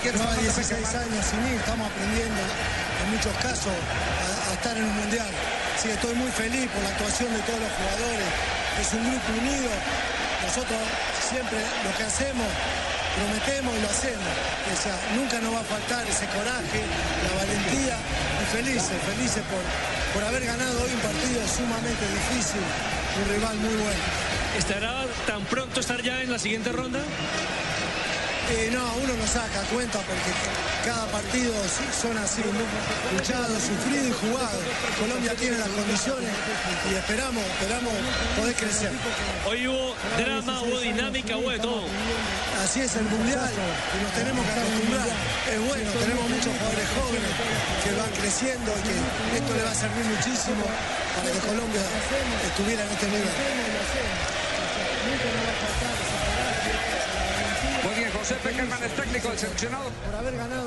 No, 16 años sin ir, estamos aprendiendo en muchos casos a, a estar en un mundial. Así que estoy muy feliz por la actuación de todos los jugadores. Es un grupo unido. Nosotros siempre lo que hacemos, prometemos y lo hacemos. O sea, nunca nos va a faltar ese coraje, la valentía y felices, felices por, por haber ganado hoy un partido sumamente difícil, un rival muy bueno. ¿Estará tan pronto estar ya en la siguiente ronda? Eh, no, uno no saca cuenta porque cada partido son así, luchados, sufridos y jugados. Colombia tiene las condiciones y esperamos, esperamos poder crecer. Hoy hubo drama, hubo dinámica, hubo de todo. Así es el mundial y nos tenemos que acostumbrar. Es bueno, tenemos muchos jugadores jóvenes que van creciendo y que esto le va a servir muchísimo para que Colombia estuviera en este nivel. José Peckerman es técnico, el seleccionado. Por haber ganado.